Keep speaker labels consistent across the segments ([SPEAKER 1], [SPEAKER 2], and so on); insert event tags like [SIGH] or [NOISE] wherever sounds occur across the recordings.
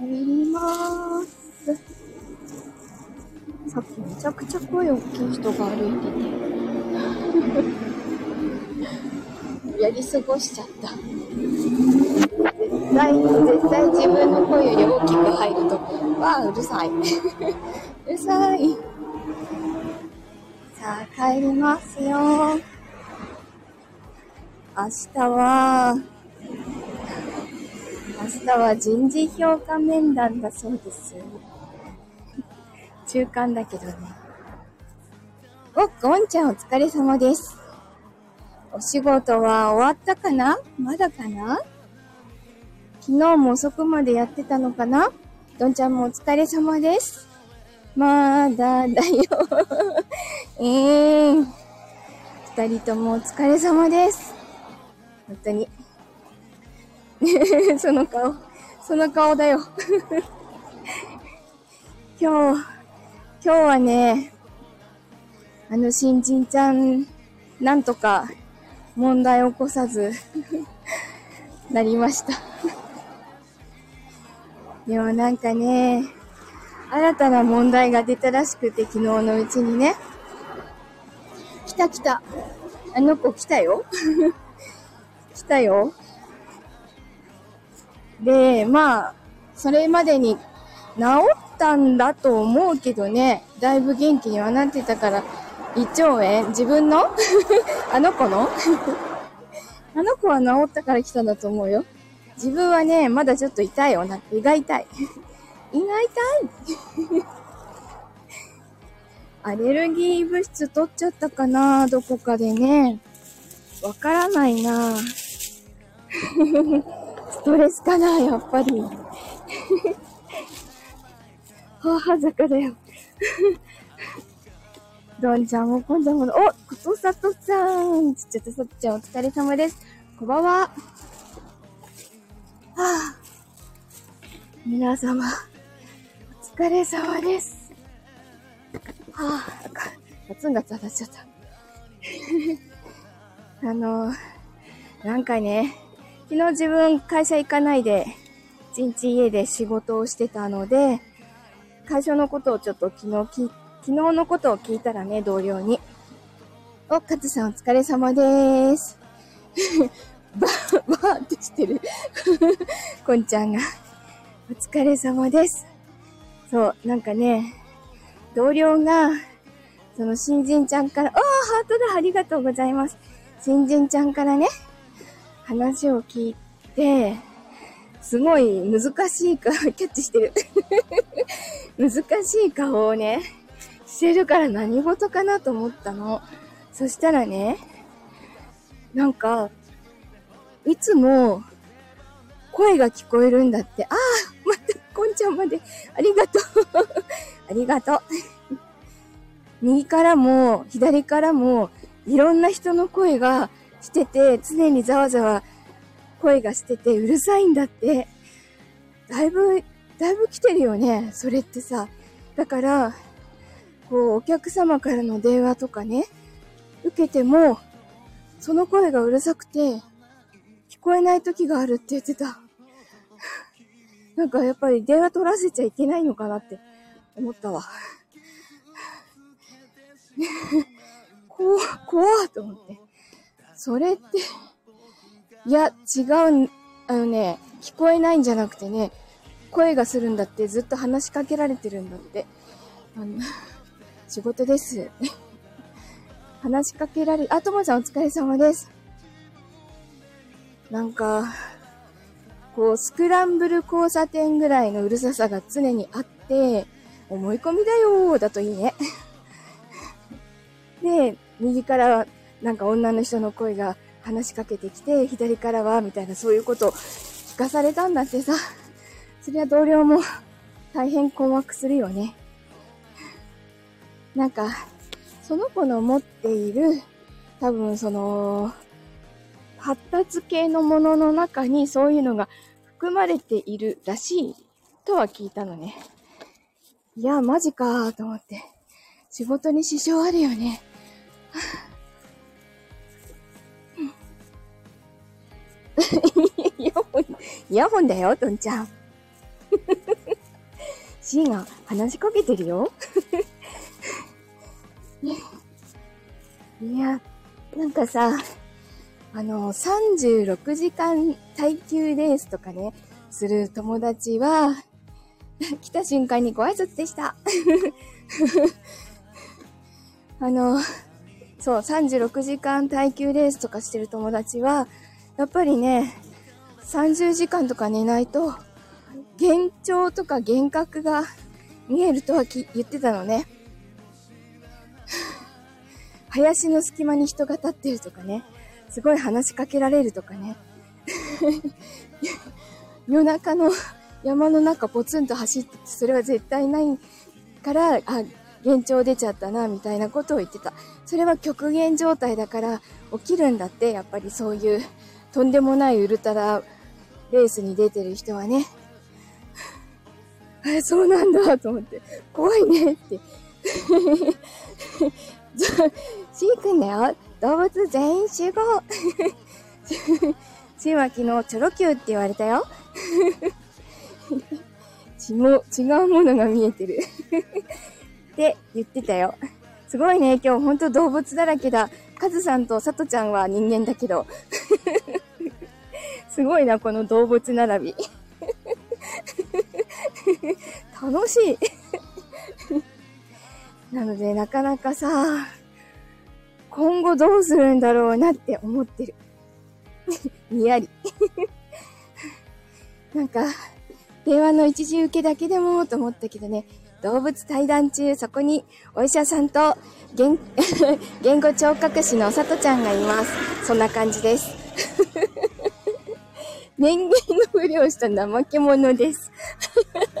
[SPEAKER 1] りまーす。さっきめちゃくちゃ声大きい人が歩いてて。やり過ごしちゃった。絶対、絶対自分の声より大きく入ると、わあ、うるさい。[LAUGHS] うるさい。さあ、帰りますよ。明日は、明日は人事評価面談だそうです。中間だけどね。お、ゴンちゃんお疲れ様です。お仕事は終わったかな？まだかな？昨日も遅くまでやってたのかな？どんちゃんもお疲れ様です。まだだよえ [LAUGHS] えー。二人ともお疲れ様です。本当に。[LAUGHS] その顔、その顔だよ [LAUGHS] 今日、今日はね、あの新人ちゃん、なんとか問題を起こさず [LAUGHS] なりましたでもなんかね、新たな問題が出たらしくて、昨日のうちにね。来た来た。あの子来たよ。来たよ。で、まあ、それまでに治ったんだと思うけどね、だいぶ元気にはなってたから、胃腸炎自分の？[LAUGHS] あの子の？[LAUGHS] あの子は治ったから来たんだと思うよ。自分はね、まだちょっと痛いよ。な胃が痛い。[LAUGHS] 胃が痛いアレルギー物質取っちゃったかなどこかでね。わからないなストレスかなやっぱり。[LAUGHS] 母坂だよ。[LAUGHS] どんちゃんもこんちゃんも、おことさとさんちっちゃとさっちゃんお疲れ様です。こんばんは。はあ、皆様、お疲れ様です。はあ、ガツンガツ当たっちゃった。[LAUGHS] あの、なんかね、昨日自分会社行かないで、一日家で仕事をしてたので、会社のことをちょっと昨日き、昨日のことを聞いたらね、同僚に。お、かつさんお疲れ様でーす。[LAUGHS] ば、ばーってしてる。[LAUGHS] こんちゃんが。お疲れ様です。そう、なんかね、同僚が、その新人ちゃんから、ああ、ハートだ、ありがとうございます。新人ちゃんからね、話を聞いて、すごい難しい顔、[LAUGHS] キャッチしてる [LAUGHS] 難しい顔をね、してるから何事かなと思ったの。そしたらね、なんか、いつも声が聞こえるんだって。ああ、また、こんちゃんまで、ありがとう [LAUGHS] ありがとう右からも、左からも、いろんな人の声がしてて、常にざわざわ声がしててうるさいんだって。だいぶ、だいぶ来てるよね。それってさ。だから、こう、お客様からの電話とかね、受けても、その声がうるさくて、聞こえない時があるって言ってた。[LAUGHS] なんかやっぱり電話取らせちゃいけないのかなって思ったわ。[LAUGHS] こう、怖と思って。それって、いや、違う、あのね、聞こえないんじゃなくてね、声がするんだってずっと話しかけられてるんだって。あの、[LAUGHS] 仕事です。[LAUGHS] 話しかけられ、あ、ともちゃんお疲れ様です。なんか、こう、スクランブル交差点ぐらいのうるささが常にあって、思い込みだよーだといいね。[LAUGHS] で、右からなんか女の人の声が話しかけてきて、左からは、みたいなそういうことを聞かされたんだってさ。[LAUGHS] そりゃ同僚も大変困惑するよね。[LAUGHS] なんか、その子の持っている、多分その、発達系のものの中にそういうのが含まれているらしいとは聞いたのね。いや、マジかと思って。仕事に支障あるよね。[LAUGHS] [LAUGHS] イヤホン、イヤホンだよ、とんちゃん。[LAUGHS] シーが話しかけてるよ。[LAUGHS] いや、なんかさ、あの、36時間耐久レースとかね、する友達は、来た瞬間にご挨拶でした。あの、そう、36時間耐久レースとかしてる友達は、やっぱりね、30時間とか寝ないと、幻聴とか幻覚が見えるとは言ってたのね。[LAUGHS] 林の隙間に人が立ってるとかね。すごい話しかけられるとかね。[LAUGHS] 夜中の山の中ポツンと走って、それは絶対ないから、あ、幻聴出ちゃったな、みたいなことを言ってた。それは極限状態だから起きるんだって、やっぱりそういうとんでもないウルトラレースに出てる人はね。[LAUGHS] え、そうなんだと思って、怖いねって。[LAUGHS] シー君だよ。動物全員集合。シーは昨日チョロ Q って言われたよ。[LAUGHS] 血も違うものが見えてるって言ってたよ。すごいね、今日ほんと動物だらけだ。カズさんとサトちゃんは人間だけど。[LAUGHS] すごいな、この動物並び。[LAUGHS] 楽しい。[LAUGHS] なので、なかなかさ、今後どうするんだろうなって思ってる。にやり。なんか、電話の一時受けだけでもと思ったけどね、動物対談中、そこにお医者さんと言 [LAUGHS] 言語聴覚士のさとちゃんがいます。そんな感じです。[LAUGHS] 人間のふりをした怠け者です。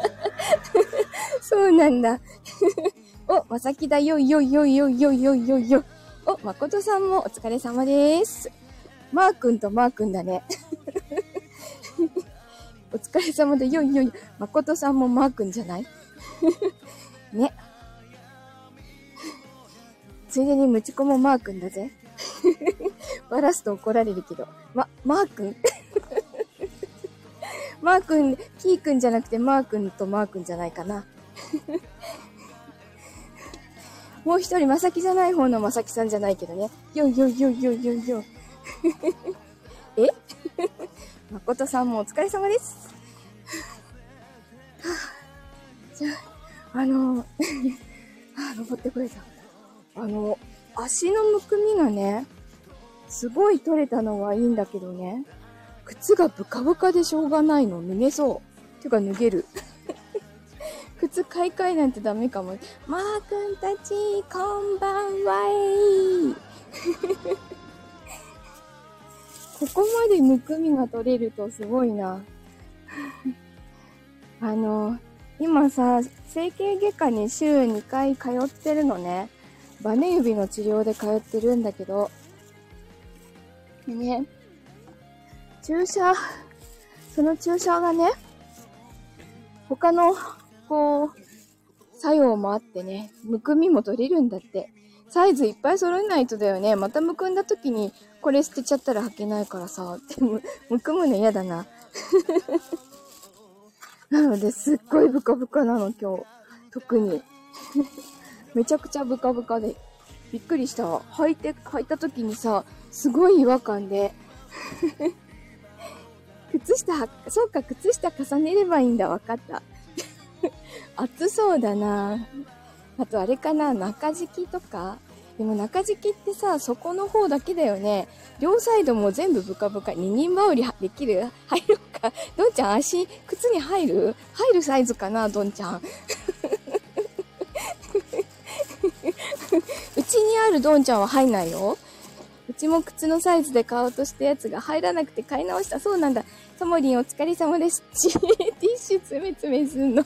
[SPEAKER 1] [LAUGHS] そうなんだ。お、まさきだよ、よ、よ、よ、よ、よ、よ、よ。お、まことさんもお疲れ様です。マー君とマー君だね。お疲れ様で、よいよい。まことさんもマー君じゃない？ね。ついでにムチコもマー君だぜ。バラすと怒られるけど。ま、マー君？マー君、キー君じゃなくてマー君とマー君じゃないかな。もう一人、まさきじゃない方のまさきさんじゃないけどね。よいよいよいよいよいよ。え？まことさんもお疲れ様です。あ、じゃあ、あの、[LAUGHS] あ、登ってくれた。あの、足のむくみがね、すごい取れたのはいいんだけどね、靴がブカブカでしょうがないの。脱げそう。てか脱げる。[LAUGHS] 靴買い替えなんてダメかも。マー君たち、こんばんはー [LAUGHS] ここまでむくみが取れるとすごいな。あの、今さ、整形外科に週2回通ってるのね。バネ指の治療で通ってるんだけど。でね、注射、その注射がね、他の、こう、作用もあってね、むくみも取れるんだって。サイズいっぱい揃えないとだよね。またむくんだ時に、これ捨てちゃったら履けないからさ。でも、むくむの嫌だな。なので、すっごいブカブカなの、今日。特に。[LAUGHS] めちゃくちゃブカブカで。びっくりした。履いて、履いた時にさ、すごい違和感で。[LAUGHS] 靴下、そうか、靴下重ねればいいんだ。わかった。[LAUGHS] 暑そうだな。あとあれかな、中敷きとかでも中敷きってさ、底の方だけだよね。両サイドも全部ブカブカ。二人羽織できる？入ろうか。どんちゃん足、靴に入る？入るサイズかな、どんちゃん。[LAUGHS] うちにあるどんちゃんは入んないよ。うちも靴のサイズで買おうとしたやつが入らなくて買い直した。そうなんだ。ともりんお疲れ様です。ティッシュつめつめすんの。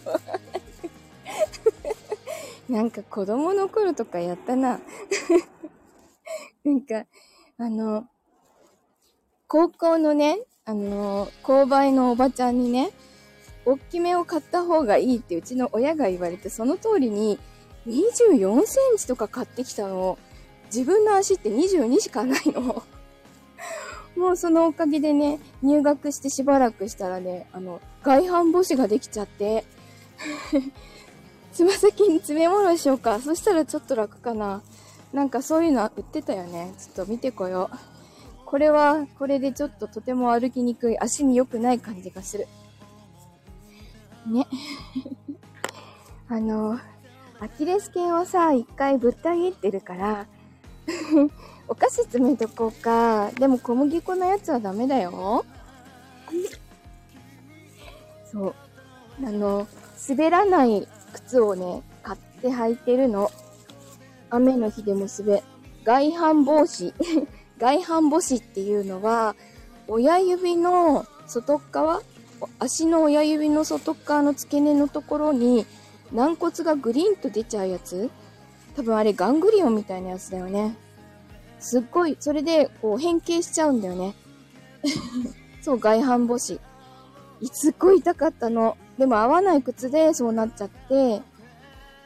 [SPEAKER 1] なんか子供の頃とかやったな。[LAUGHS] なんか、あの、高校のね、あの、購買のおばちゃんにね、大きめを買った方がいいってうちの親が言われて、その通りに24センチとか買ってきたの。自分の足って22しかないの。[LAUGHS] もうそのおかげでね、入学してしばらくしたらね、あの、外反母趾ができちゃって、つま先に詰め物しようか。そしたらちょっと楽かな。なんかそういうの売ってたよね。ちょっと見てこよう。これは、これでちょっととても歩きにくい、足に良くない感じがする。ね。[LAUGHS] あの、アキレス腱をさ、一回ぶった切ってるから、[LAUGHS] お菓子詰めとこうか。でも小麦粉のやつはダメだよ。そう。あの、滑らない靴をね、買って履いてるの。雨の日でも滑、外反防止。[LAUGHS] 外反母趾っていうのは、親指の外側足の親指の外側の付け根のところに軟骨がグリンと出ちゃうやつ多分あれガングリオンみたいなやつだよね。すっごい、それでこう変形しちゃうんだよね。[LAUGHS] そう、外反母趾。すっごい痛かったの。でも合わない靴でそうなっちゃって、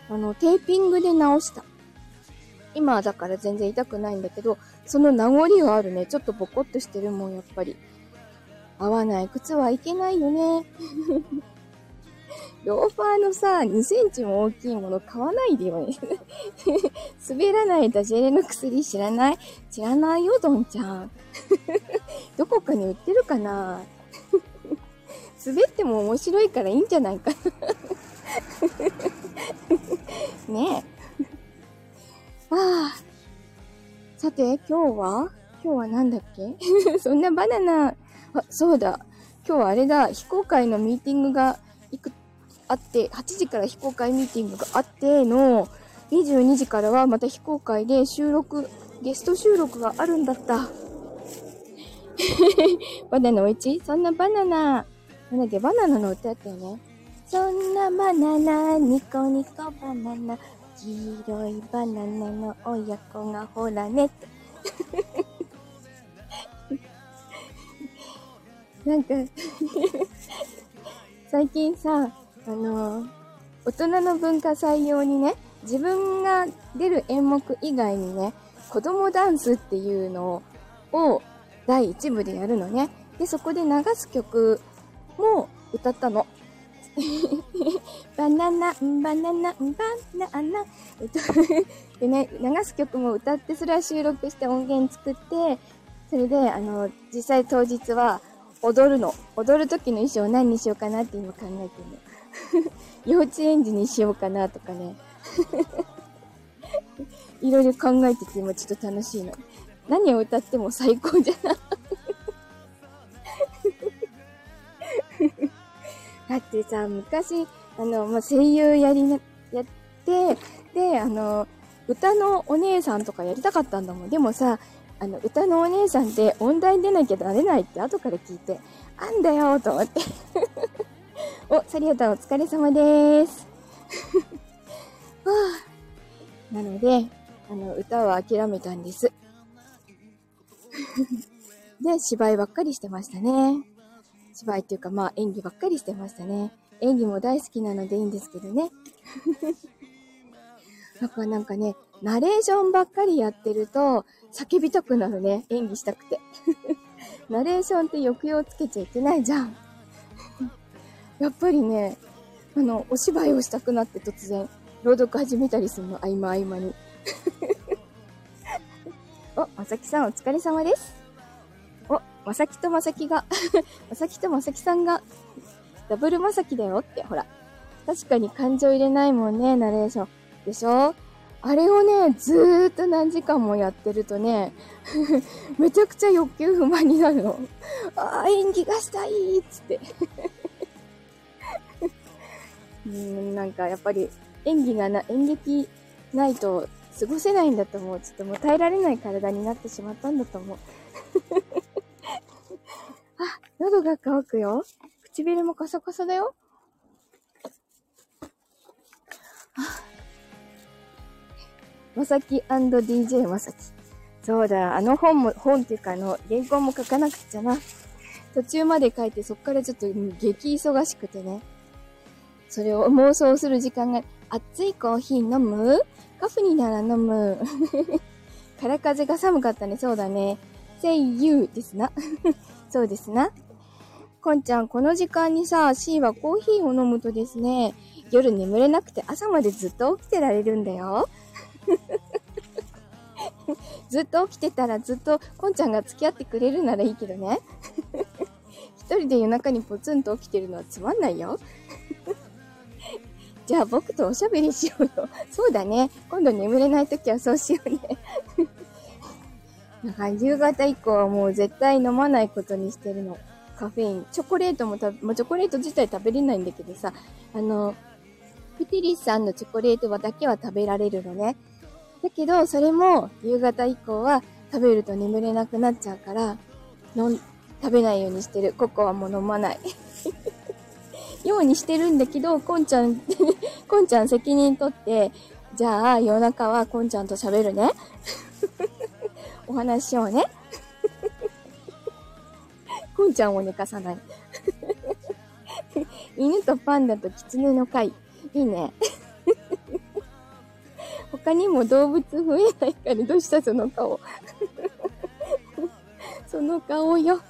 [SPEAKER 1] あの、テーピングで直した。今はだから全然痛くないんだけど、その名残はあるね。ちょっとボコッとしてるもん、やっぱり。合わない靴はいけないよね。[LAUGHS] ローファーのさ、2センチも大きいもの買わないでよね。[LAUGHS] 滑らないダジェレの薬知らない？知らないよ、ドンちゃん。[LAUGHS] どこかに売ってるかな？滑っても面白いからいいんじゃないかな。[LAUGHS] ねえ。ああ。さて、今日は？今日は何だっけ？[LAUGHS] そんなバナナ。あ、そうだ。今日はあれだ。非公開のミーティングがいく、あって、8時から非公開ミーティングがあっての、22時からはまた非公開で収録、ゲスト収録があるんだった。[LAUGHS] バナナおいち？そんなバナナ。なんだっけ、バナナの歌ったよね。そんなバナナ、ニコニコバナナ、黄色いバナナの親子がほらね。なんか最近さ、あのー、大人の文化採用にね、自分が出る演目以外にね、子供ダンスっていうのを第1部でやるのね。で、そこで流す曲もう歌ったの。[LAUGHS] バナナ、バナナ、バナナ。えっとでね、流す曲も歌って、それは収録して音源作って、それで、あの、実際当日は踊るの。踊る時の衣装何にしようかなって今考えてるの。[LAUGHS] 幼稚園児にしようかなとかね。[LAUGHS] いろいろ考えてて今ちょっと楽しいの。何を歌っても最高じゃないだってさ、昔、あの、まあ、声優やりな、やって、で、あの、歌のお姉さんとかやりたかったんだもん。でもさ、あの、歌のお姉さんって音大出なきゃなれないって後から聞いて、あんだよと思って。[LAUGHS] お、サリアタンお疲れ様でーす。[LAUGHS] はあ、なので、あの、歌は諦めたんです。[LAUGHS] で、芝居ばっかりしてましたね。芝居っていうかまあ演技ばっかりしてましたね。演技も大好きなのでいいんですけどね。なんかなんかね、ナレーションばっかりやってると叫びたくなるね。演技したくて。[LAUGHS] ナレーションって抑揚つけちゃいけないじゃん。[LAUGHS] やっぱりね、あの、お芝居をしたくなって突然、朗読始めたりするの、合間合間に。[LAUGHS] お、まさきさんお疲れ様です。おまさきとまさきがまさきとまさきさんが、ダブルまさきだよって、ほら。確かに感情入れないもんね、ナレーション。でしょ？あれをね、ずーっと何時間もやってるとね、[LAUGHS] めちゃくちゃ欲求不満になるの。ああ、演技がしたいっつって [LAUGHS] うん、なんかやっぱり演技がな、演劇ないと過ごせないんだと思う。ちょっともう耐えられない体になってしまったんだと思う。[LAUGHS] あ、喉が乾くよ。唇もカサカサだよ。まさき &DJ まさき。そうだ、あの本も、本っていうかあの、原稿も書かなくちゃな。途中まで書いてそっからちょっと激忙しくてね。それを妄想する時間が、熱いコーヒー飲む？カフになら飲む？[LAUGHS] 空風が寒かったね、そうだね。say you ですな。[LAUGHS] そうですな。こんちゃん、この時間にさ、C はコーヒーを飲むとですね、夜眠れなくて朝までずっと起きてられるんだよ。[LAUGHS] ずっと起きてたらずっとこんちゃんが付き合ってくれるならいいけどね。[LAUGHS] 一人で夜中にポツンと起きてるのはつまんないよ。[LAUGHS] じゃあ僕とおしゃべりしようよ。そうだね。今度眠れない時はそうしようね。なんか夕方以降はもう絶対飲まないことにしてるの。カフェイン。チョコレートもた、まあ、チョコレート自体食べれないんだけどさ、あの、プティリスさんのチョコレートはだけは食べられるのね。だけど、それも夕方以降は食べると眠れなくなっちゃうから、飲食べないようにしてる。ココアも飲まない。[LAUGHS] ようにしてるんだけど、こんちゃん [LAUGHS] こんちゃん責任取って、じゃあ夜中はこんちゃんと喋るね。お話しようね。こんちゃんを寝かさない。犬とパンダと狐の会。いいね。他にも動物増えないから、どうしたその顔。その顔よ。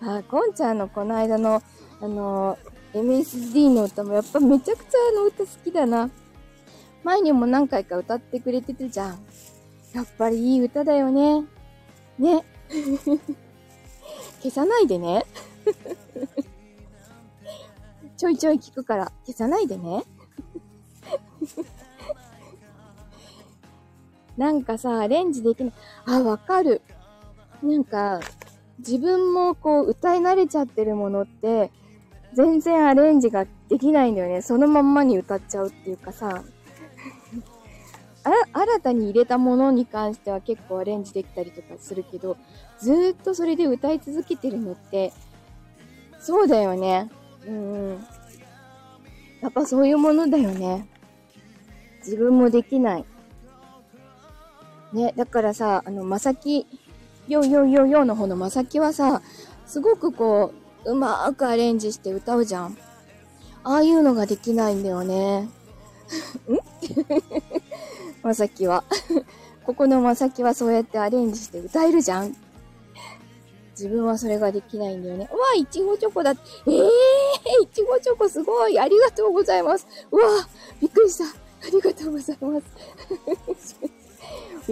[SPEAKER 1] あ、こんちゃんのこの間の、あの、MSD の歌もやっぱめちゃくちゃあの歌好きだな。前にも何回か歌ってくれてたじゃん。やっぱりいい歌だよね。ね。[LAUGHS] 消さないでね。ちょいちょい聞くから消さないでね。なんかさ、アレンジできない。あ、わかる。なんか、自分もこう歌い慣れちゃってるものって、全然アレンジができないんだよね。そのまんまに歌っちゃうっていうかさ、新たに入れたものに関しては結構アレンジできたりとかするけど、ずーっとそれで歌い続けてるのって、そうだよね。うんうん。やっぱそういうものだよね。自分もできない。ね、だからさ、あの、まさき、よよよよの方のまさきはさ、すごくこう、うまーくアレンジして歌うじゃん。ああいうのができないんだよね。ん？まさきは。[LAUGHS] ここのまさきはそうやってアレンジして歌えるじゃん。自分はそれができないんだよね。うわ、いちごチョコだ。ええー、いちごチョコすごい。ありがとうございます。うわ、びっくりした。ありがとうございます。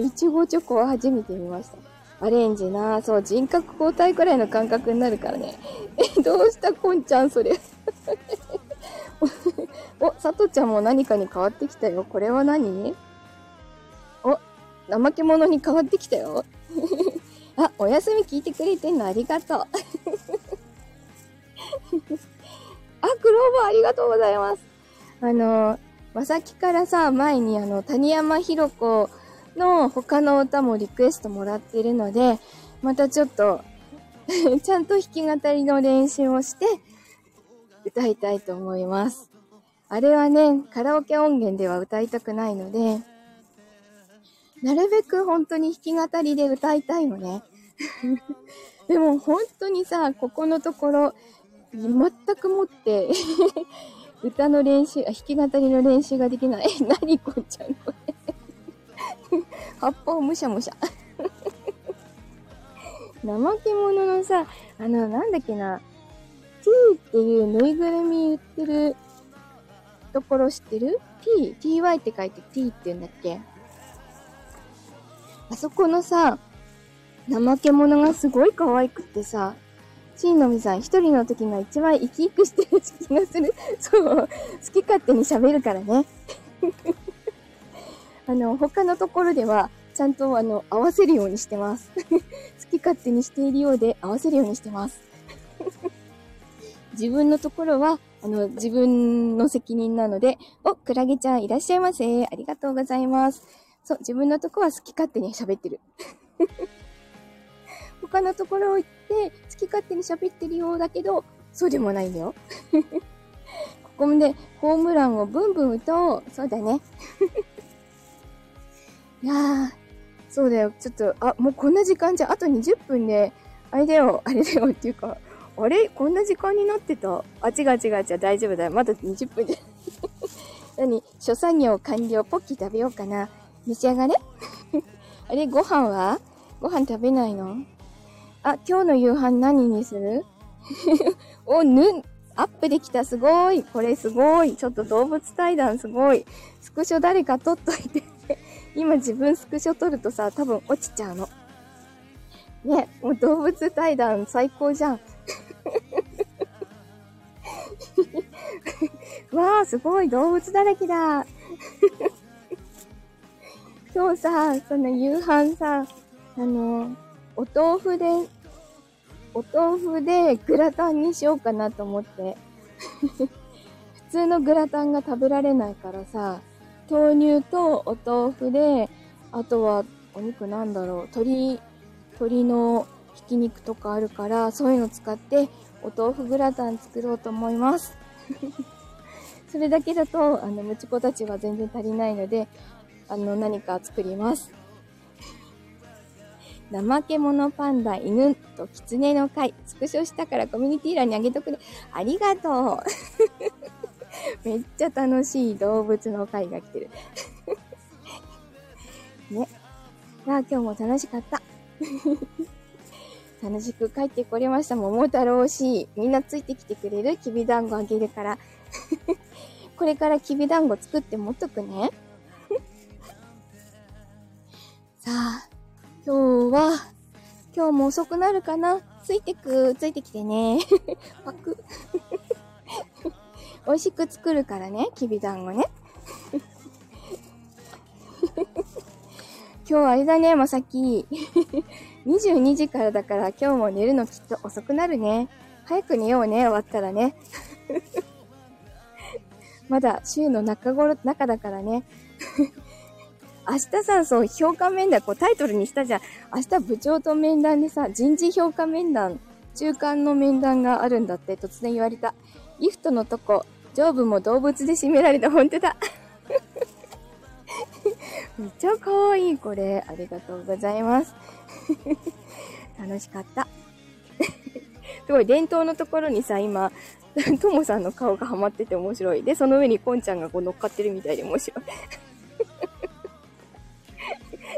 [SPEAKER 1] いちごチョコは初めて見ました。アレンジなそう、人格交代くらいの感覚になるからね。え、[LAUGHS] どうしたこんちゃん、それ。[LAUGHS] お、さとちゃんも何かに変わってきたよ。これは何、怠け者に変わってきたよ。[LAUGHS] あ、お休み聞いてくれてんのありがとう。[LAUGHS] あ、クローバーありがとうございます。あの、まさきからさ、前にあの、谷山ひろ子の他の歌もリクエストもらってるので、またちょっと [LAUGHS] ちゃんと弾き語りの練習をして、歌いたいと思います。あれはね、カラオケ音源では歌いたくないので、なるべく本当に弾き語りで歌いたいのね。[LAUGHS] でも本当にさ、ここのところ、全くもって [LAUGHS] 歌の練習、弾き語りの練習ができない。[LAUGHS] 何こんちゃんこれ葉っぱをむしゃむしゃ怠け者のさ、あの、なんだっけな、T っていうぬいぐるみ売ってるところ知ってる ?T、ty って書いて T って言うんだっけ？あそこのさ、怠け者がすごい可愛くってさ、しんのみさん一人の時が一番生き生きしてる気がする。そう、好き勝手に喋るからね。[LAUGHS] あの、他のところでは、ちゃんとあの、合わせるようにしてます。[LAUGHS] 好き勝手にしているようで合わせるようにしてます。[LAUGHS] 自分のところは、あの、自分の責任なので、お、クラゲちゃんいらっしゃいませ。ありがとうございます。そう、自分のとこは好き勝手に喋ってる。[LAUGHS] 他のところを行って、好き勝手に喋ってるようだけど、そうでもないんだよ。[LAUGHS] ここもね、ホームランをブンブン打とう。そうだね。[LAUGHS] いやー、そうだよ。ちょっと、あ、もうこんな時間じゃ、あと20分で、あれだよ、あれだよっていうか、あれ？こんな時間になってた？あ、違う違う違う、大丈夫だよ。まだ20分で。何？諸作業完了。ポッキー食べようかな。召し上がれ [LAUGHS] あれご飯は？ご飯食べないの？あ、今日の夕飯何にする？[LAUGHS] お、ぬ、アップできた、すごい。これすごい。ちょっと動物対談すごい。スクショ誰か撮っといて。[LAUGHS] 今自分スクショ撮るとさ、多分落ちちゃうの。ね、もう動物対談最高じゃん。わあ、すごい、動物だらけだ。今日さ、その夕飯さ、あの、お豆腐で、お豆腐でグラタンにしようかなと思って。[LAUGHS] 普通のグラタンが食べられないからさ、豆乳とお豆腐で、あとはお肉なんだろう、鶏、鶏のひき肉とかあるから、そういうの使ってお豆腐グラタン作ろうと思います。[LAUGHS] それだけだと、あの、むちこたちは全然足りないので、あの、何か作ります。怠け者パンダ、犬と狐の会、スクショしたからコミュニティ欄にあげとくね。ありがとう。めっちゃ楽しい動物の会が来てる。ね。あ、今日も楽しかった。楽しく帰ってこれました。桃太郎推し。みんなついてきてくれる？きびだんごあげるから。これからきびだんご作って持っとくね。さあ、今日は、今日も遅くなるかな？ついてく、ついてきてね。[LAUGHS] パク。[LAUGHS] 美味しく作るからね、きびだんごね。[LAUGHS] 今日あれだね、まさき。22時からだから今日も寝るのきっと遅くなるね。早く寝ようね、終わったらね。まだ週の中頃、中だからね。明日さ、そう、評価面談、こうタイトルにしたじゃん。明日部長と面談でさ、人事評価面談、中間の面談があるんだって突然言われた。リフトのとこ、上部も動物で締められた。ほんとだ。[LAUGHS] めっちゃ可愛い、これ。ありがとうございます。[LAUGHS] 楽しかった。[LAUGHS] すごい、伝統のところにさ、今、ともさんの顔がハマってて面白い。で、その上にこんちゃんがこう乗っかってるみたいで面白い。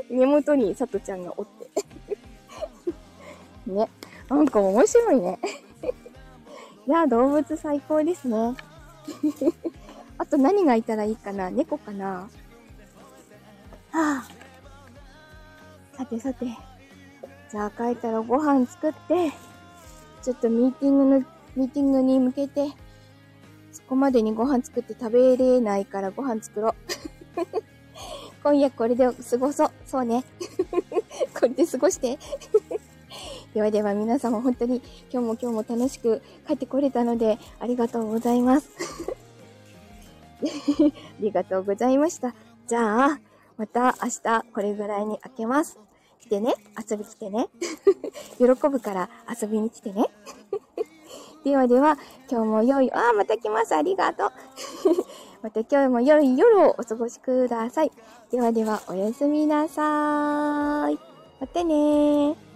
[SPEAKER 1] 根元にさとちゃんがおって。[LAUGHS] ね。なんか面白いね。[LAUGHS] いや、動物最高ですね。[LAUGHS] あと何がいたらいいかな猫かなはあ。さてさて。じゃあ帰ったらご飯作って、ちょっとミーティングの、ミーティングに向けて、そこまでにご飯作って食べれないからご飯作ろう。今夜これで過ごそう。そうね。これで過ごして。ではでは皆様本当に今日も今日も楽しく帰ってこれたのでありがとうございます。[LAUGHS] ありがとうございました。じゃあ、また明日これぐらいに開けます。来てね。遊び来てね。[LAUGHS] 喜ぶから遊びに来てね。[LAUGHS] ではでは、今日も良い、ああ、また来ます。ありがとう。また今日も良い夜をお過ごしください。ではでは、おやすみなさーい。またねー。